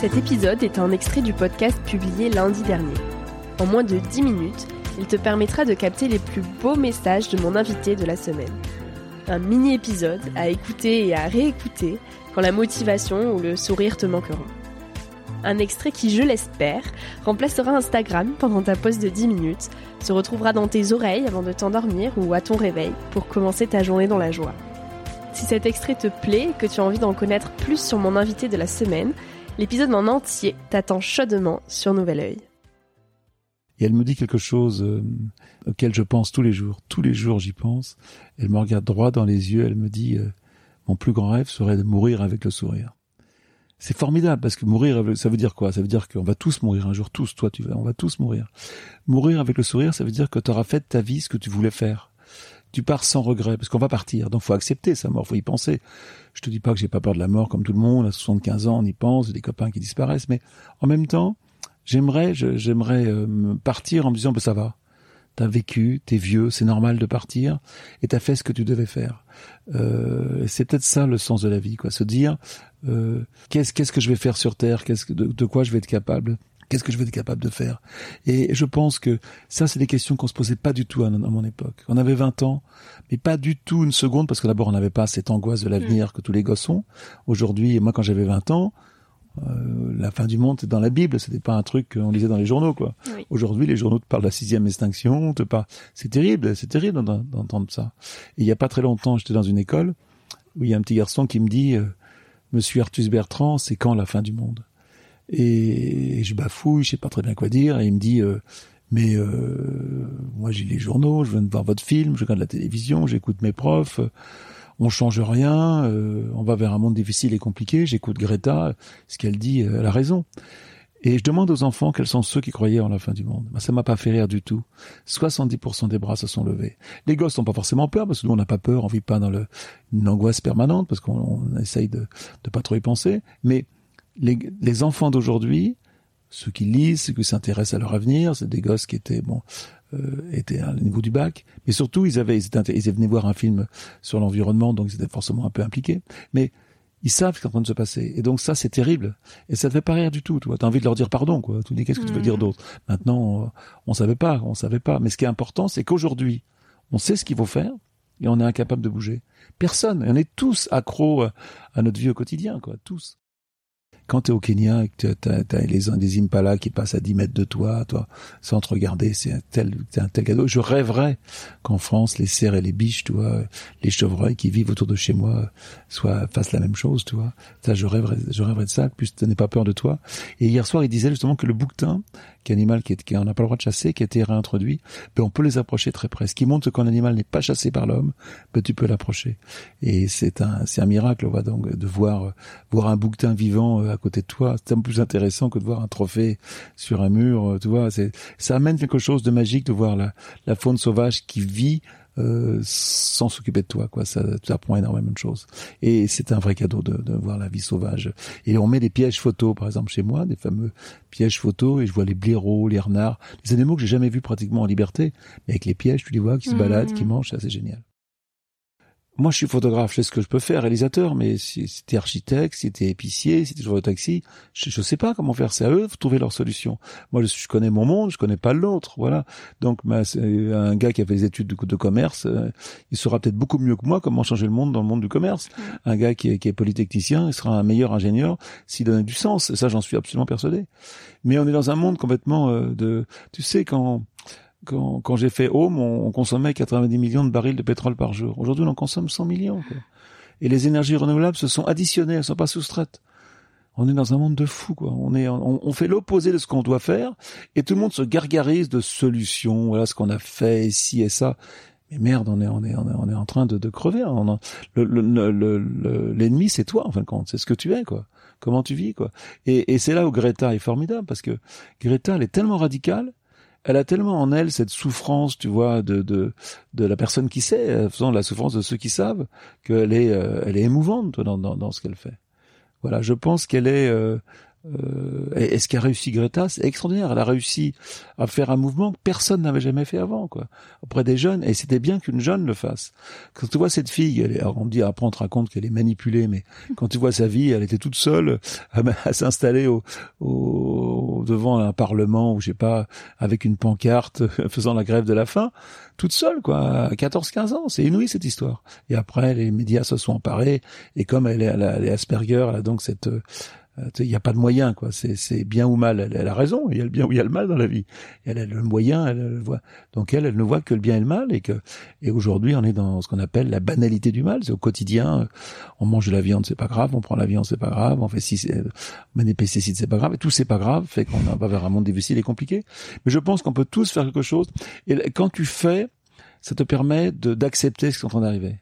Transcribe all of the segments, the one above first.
Cet épisode est un extrait du podcast publié lundi dernier. En moins de 10 minutes, il te permettra de capter les plus beaux messages de mon invité de la semaine. Un mini-épisode à écouter et à réécouter quand la motivation ou le sourire te manqueront. Un extrait qui, je l'espère, remplacera Instagram pendant ta pause de 10 minutes, se retrouvera dans tes oreilles avant de t'endormir ou à ton réveil pour commencer ta journée dans la joie. Si cet extrait te plaît et que tu as envie d'en connaître plus sur mon invité de la semaine, L'épisode en entier t'attend chaudement sur Nouvel Oeil. Et elle me dit quelque chose euh, auquel je pense tous les jours. Tous les jours, j'y pense. Elle me regarde droit dans les yeux. Elle me dit euh, Mon plus grand rêve serait de mourir avec le sourire. C'est formidable parce que mourir, ça veut dire quoi? Ça veut dire qu'on va tous mourir un jour, tous. Toi, tu vas, on va tous mourir. Mourir avec le sourire, ça veut dire que tu auras fait de ta vie ce que tu voulais faire tu pars sans regret, parce qu'on va partir, donc faut accepter sa mort, faut y penser. Je te dis pas que j'ai pas peur de la mort comme tout le monde, à 75 ans on y pense, des copains qui disparaissent, mais en même temps, j'aimerais, j'aimerais euh, partir en me disant, bah, ça va, t'as vécu, t'es vieux, c'est normal de partir, et t'as fait ce que tu devais faire. Euh, c'est peut-être ça le sens de la vie, quoi, se dire, euh, qu'est-ce qu'est-ce que je vais faire sur Terre, qu'est-ce que de quoi je vais être capable? Qu'est-ce que je vais être capable de faire? Et je pense que ça, c'est des questions qu'on se posait pas du tout à, mon époque. On avait 20 ans, mais pas du tout une seconde, parce que d'abord, on n'avait pas cette angoisse de l'avenir mm. que tous les gosses ont. Aujourd'hui, moi, quand j'avais 20 ans, euh, la fin du monde, c'est dans la Bible, c'était pas un truc qu'on lisait dans les journaux, quoi. Aujourd'hui, les journaux te parlent de la sixième extinction, te parlent... c'est terrible, c'est terrible d'entendre ça. Et il y a pas très longtemps, j'étais dans une école où il y a un petit garçon qui me dit, euh, Monsieur Artus Bertrand, c'est quand la fin du monde? Et, je bafouille, je sais pas très bien quoi dire, et il me dit euh, mais euh, moi j'ai les journaux, je viens de voir votre film, je regarde la télévision, j'écoute mes profs, on change rien, euh, on va vers un monde difficile et compliqué, j'écoute Greta, ce qu'elle dit, elle a raison. Et je demande aux enfants quels sont ceux qui croyaient en la fin du monde. Ben, ça m'a pas fait rire du tout. 70% des bras se sont levés. Les gosses n'ont pas forcément peur parce que nous on n'a pas peur, on vit pas dans le, une angoisse permanente parce qu'on essaye de, de pas trop y penser. Mais les, enfants d'aujourd'hui, ceux qui lisent, ceux qui s'intéressent à leur avenir, c'est des gosses qui étaient bon euh, étaient à niveau du bac, mais surtout ils avaient ils, étaient, ils venaient voir un film sur l'environnement, donc ils étaient forcément un peu impliqués, mais ils savent ce qui est en train de se passer. Et donc ça, c'est terrible. Et ça ne fait pas rire du tout. Tu as envie de leur dire pardon, quoi. Tu dis qu'est-ce que tu veux dire mmh. d'autre? Maintenant, on, on savait pas, on savait pas. Mais ce qui est important, c'est qu'aujourd'hui, on sait ce qu'il faut faire. et on est incapable de bouger. Personne. on est tous accros à notre vie au quotidien, quoi, tous quand tu es au Kenya que tu as, les, des impalas qui passent à 10 mètres de toi, toi, sans te regarder, c'est un tel, un tel cadeau. Je rêverais qu'en France, les cerfs et les biches, tu vois, les chevreuils qui vivent autour de chez moi, soient, fassent la même chose, tu vois. Ça, je rêverais, je rêverais de ça, plus tu n'aies pas peur de toi. Et hier soir, il disait justement que le bouquetin, qui est un animal qui, qui on n'a pas le droit de chasser, qui a été réintroduit, ben on peut les approcher très près. Ce qui montre que quand un animal n'est pas chassé par l'homme, ben tu peux l'approcher. Et c'est un, c'est un miracle, on donc, de voir, voir un bouquetin vivant euh, côté de toi. C'est un peu plus intéressant que de voir un trophée sur un mur. Euh, tu vois, c'est ça amène quelque chose de magique de voir la, la faune sauvage qui vit euh, sans s'occuper de toi quoi. Ça, ça apprend énormément de choses. Et c'est un vrai cadeau de, de, voir la vie sauvage. Et on met des pièges photos par exemple chez moi des fameux pièges photos et je vois les blaireaux les renards des animaux que j'ai jamais vus pratiquement en liberté mais avec les pièges tu les vois qui se mmh. baladent qui mangent c'est assez génial moi, je suis photographe, je sais ce que je peux faire, réalisateur, mais si, si t'es architecte, si t'es épicier, si t'es joueur de taxi, je, je sais pas comment faire. C'est à eux de trouver leur solution. Moi, je, connais mon monde, je connais pas l'autre, voilà. Donc, un gars qui a fait des études de, de commerce, euh, il saura peut-être beaucoup mieux que moi comment changer le monde dans le monde du commerce. Un gars qui est, qui est polytechnicien, il sera un meilleur ingénieur s'il donne du sens. Ça, j'en suis absolument persuadé. Mais on est dans un monde complètement euh, de, tu sais, quand quand, quand j'ai fait Home, on, consommait 90 millions de barils de pétrole par jour. Aujourd'hui, on en consomme 100 millions. Quoi. Et les énergies renouvelables se sont additionnées, elles ne sont pas soustraites. On est dans un monde de fous, quoi. On est, on, on fait l'opposé de ce qu'on doit faire, et tout le monde se gargarise de solutions. Voilà ce qu'on a fait, ici et ça. Mais merde, on est, on est, on est, en train de, de crever. L'ennemi, le, c'est toi, en fin de compte. C'est ce que tu es, quoi. Comment tu vis, quoi. Et, et c'est là où Greta est formidable, parce que Greta, elle est tellement radicale elle a tellement en elle cette souffrance, tu vois, de de, de la personne qui sait, euh, faisant la souffrance de ceux qui savent, qu'elle est euh, elle est émouvante dans dans, ce qu'elle fait. Voilà, je pense qu'elle est euh, euh, et, ce qu'a réussi Greta, c'est extraordinaire. Elle a réussi à faire un mouvement que personne n'avait jamais fait avant, quoi. Auprès des jeunes, et c'était bien qu'une jeune le fasse. Quand tu vois cette fille, elle on dit après on te raconte qu'elle est manipulée, mais quand tu vois sa vie, elle était toute seule à, s'installer au, au, devant un parlement ou je sais pas, avec une pancarte, faisant la grève de la faim, toute seule, quoi, à 14-15 ans. C'est inouï cette histoire. Et après, les médias se sont emparés, et comme elle est, elle, elle est Asperger, elle a donc cette il n'y a pas de moyen, quoi. C'est bien ou mal. Elle, a raison. Il y a le bien ou il y a le mal dans la vie. Elle a le moyen, elle, le voit. Donc elle, elle ne voit que le bien et le mal, et que et aujourd'hui, on est dans ce qu'on appelle la banalité du mal. C'est au quotidien. On mange de la viande, c'est pas grave. On prend la viande, c'est pas grave. On fait si, on met des pesticides, c'est pas grave. Et tout c'est pas grave. Fait qu'on va vers un monde difficile et compliqué. Mais je pense qu'on peut tous faire quelque chose. Et quand tu fais, ça te permet d'accepter ce qui est en train d'arriver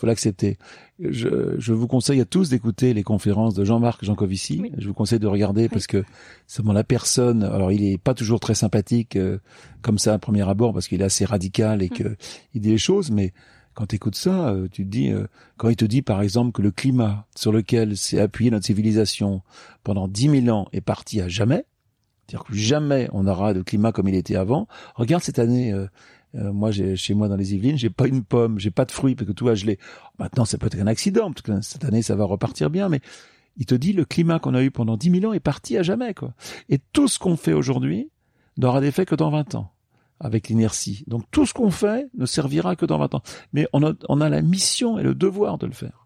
faut l'accepter. Je, je, vous conseille à tous d'écouter les conférences de Jean-Marc Jancovici. Je vous conseille de regarder parce que c'est bon la personne. Alors il est pas toujours très sympathique euh, comme ça à premier abord parce qu'il est assez radical et que il dit les choses, mais quand tu écoutes ça, euh, tu te dis, euh, quand il te dit par exemple que le climat sur lequel s'est appuyée notre civilisation pendant dix mille ans est parti à jamais, c'est-à-dire que jamais on aura de climat comme il était avant. Regarde cette année, euh, moi, j'ai, chez moi dans les Yvelines, j'ai pas une pomme, j'ai pas de fruits parce que tout je l'ai. Maintenant, c'est peut-être un accident. Parce que cette année, ça va repartir bien, mais il te dit le climat qu'on a eu pendant 10 000 ans est parti à jamais, quoi. Et tout ce qu'on fait aujourd'hui n'aura d'effet que dans 20 ans avec l'inertie. Donc tout ce qu'on fait ne servira que dans 20 ans. Mais on a la mission et le devoir de le faire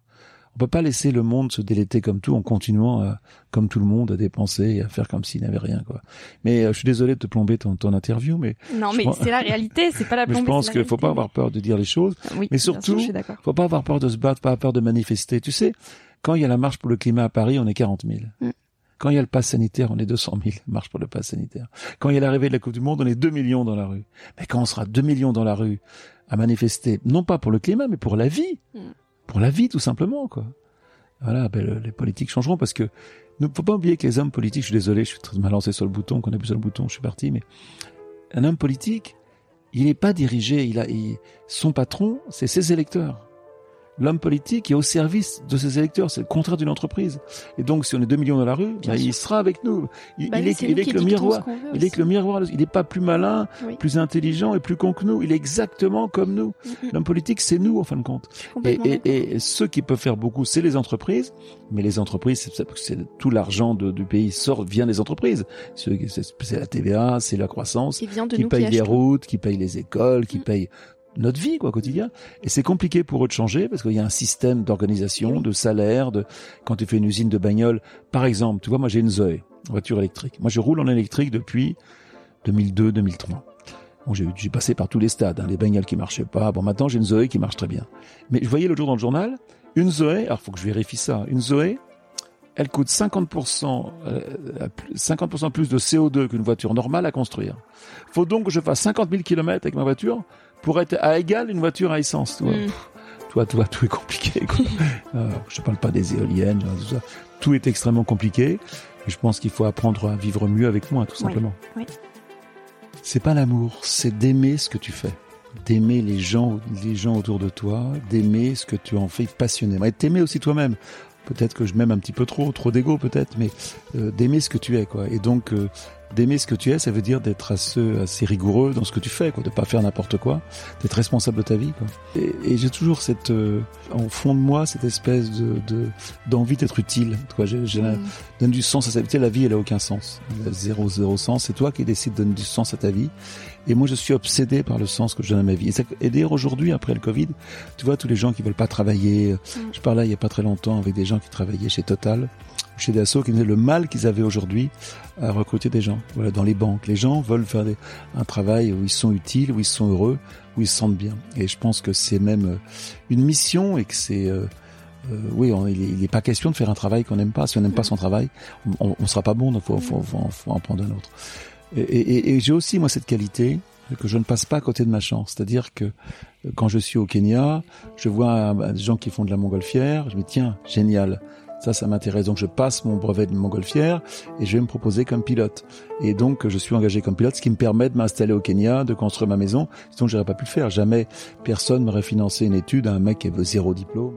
on peut pas laisser le monde se déléter comme tout en continuant, à, comme tout le monde, à dépenser et à faire comme s'il n'avait rien, quoi. Mais euh, je suis désolé de te plomber ton, ton interview, mais non, mais c'est la réalité, c'est pas la plombée. je pense qu'il faut pas avoir peur de dire les choses, oui, mais surtout, faut pas avoir peur de se battre, pas avoir peur de manifester. Tu sais, quand il y a la marche pour le climat à Paris, on est 40 000. Mm. Quand il y a le pass sanitaire, on est 200 000, marche pour le pass sanitaire. Quand il y a l'arrivée de la Coupe du Monde, on est 2 millions dans la rue. Mais quand on sera 2 millions dans la rue à manifester, non pas pour le climat, mais pour la vie. Mm. Pour la vie, tout simplement, quoi. Voilà, ben, les politiques changeront parce que ne faut pas oublier que les hommes politiques, je suis désolé, je suis très mal lancé sur le bouton, qu'on appuie sur le bouton, je suis parti, mais un homme politique, il n'est pas dirigé, il a, son patron, c'est ses électeurs l'homme politique est au service de ses électeurs. C'est le contraire d'une entreprise. Et donc, si on est 2 millions dans la rue, bah, il sera avec nous. Il, bah est, il est que le miroir. Il est que le miroir. Il n'est pas plus malin, plus intelligent et plus con que nous. Il est exactement comme nous. L'homme politique, c'est nous, en fin de compte. Et, et, et, ceux qui peuvent faire beaucoup, c'est les entreprises. Mais les entreprises, c'est tout l'argent du pays sort, vient des entreprises. C'est la TVA, c'est la croissance, qui, paye les routes, qui paye les écoles, qui mm. paye notre vie quoi quotidien et c'est compliqué pour eux de changer parce qu'il y a un système d'organisation de salaire de quand tu fais une usine de bagnole par exemple tu vois moi j'ai une Zoé voiture électrique moi je roule en électrique depuis 2002 2003 Bon, j'ai, passé par tous les stades, hein, les bagnoles qui marchaient pas. Bon, maintenant j'ai une Zoé qui marche très bien. Mais je voyais l'autre jour dans le journal, une Zoé, alors faut que je vérifie ça, une Zoé, elle coûte 50%, euh, 50% plus de CO2 qu'une voiture normale à construire. Faut donc que je fasse 50 000 km avec ma voiture pour être à égal une voiture à essence. Tu vois, Mm. toi, toi, tout est compliqué. Quoi. Euh, je te parle pas des éoliennes, tout ça. Tout est extrêmement compliqué. Et je pense qu'il faut apprendre à vivre mieux avec moi, tout Oui, simplement. oui. C'est pas l'amour, c'est d'aimer ce que tu fais, d'aimer les gens, les gens autour de toi, d'aimer ce que tu en fais passionnément, et t'aimer aussi toi-même. Peut-être que je m'aime un petit peu trop, trop d'ego peut-être, mais euh, d'aimer ce que tu es, quoi. Et donc euh, d'aimer ce que tu es, ça veut dire d'être assez, assez rigoureux dans ce que tu fais, quoi, de pas faire n'importe quoi, d'être responsable de ta vie, quoi. Et, et j'ai toujours cette, euh, au fond de moi, cette espèce de de- d'envie d'être utile. Quoi. J'ai, j'ai la- Mm. donne du sens à sa vie. La vie, elle a aucun sens. Elle a zéro, zéro sens. C'est toi qui décides de donner du sens à ta vie. Et moi, je suis obsédé par le sens que je donne à ma vie. Et, ça- et d'ailleurs, aujourd'hui, après le Covid, tu vois, tous les gens qui veulent pas travailler. Je parlais il y a pas très longtemps avec des gens qui travaillaient chez Total, chez Dassault, qui disaient le mal qu'ils avaient aujourd'hui à recruter des gens. Voilà, dans les banques. Les gens veulent faire un travail où ils sont utiles, où ils sont heureux, où ils se sentent bien. Et je pense que c'est même euh, une mission et que c'est, euh, euh, oui, il, est, il est pas question de faire un travail qu'on n'aime pas. Si on n'aime pas son travail, on, on sera pas bon. Donc faut, faut, en prendre un autre. Et, et, j'ai aussi moi cette qualité que je ne passe pas à côté de ma chance. C'est-à-dire que euh, quand je suis au Kenya, je vois des gens qui font de la montgolfière. Je me dis tiens, génial. Ça, ça m'intéresse. Donc, je passe mon brevet de montgolfière et je vais me proposer comme pilote. Et donc, je suis engagé comme pilote, ce qui me permet de m'installer au Kenya, de construire ma maison. Sinon, j'aurais pas pu le faire. Jamais personne m'aurait financé une étude à un mec qui avait zéro diplôme.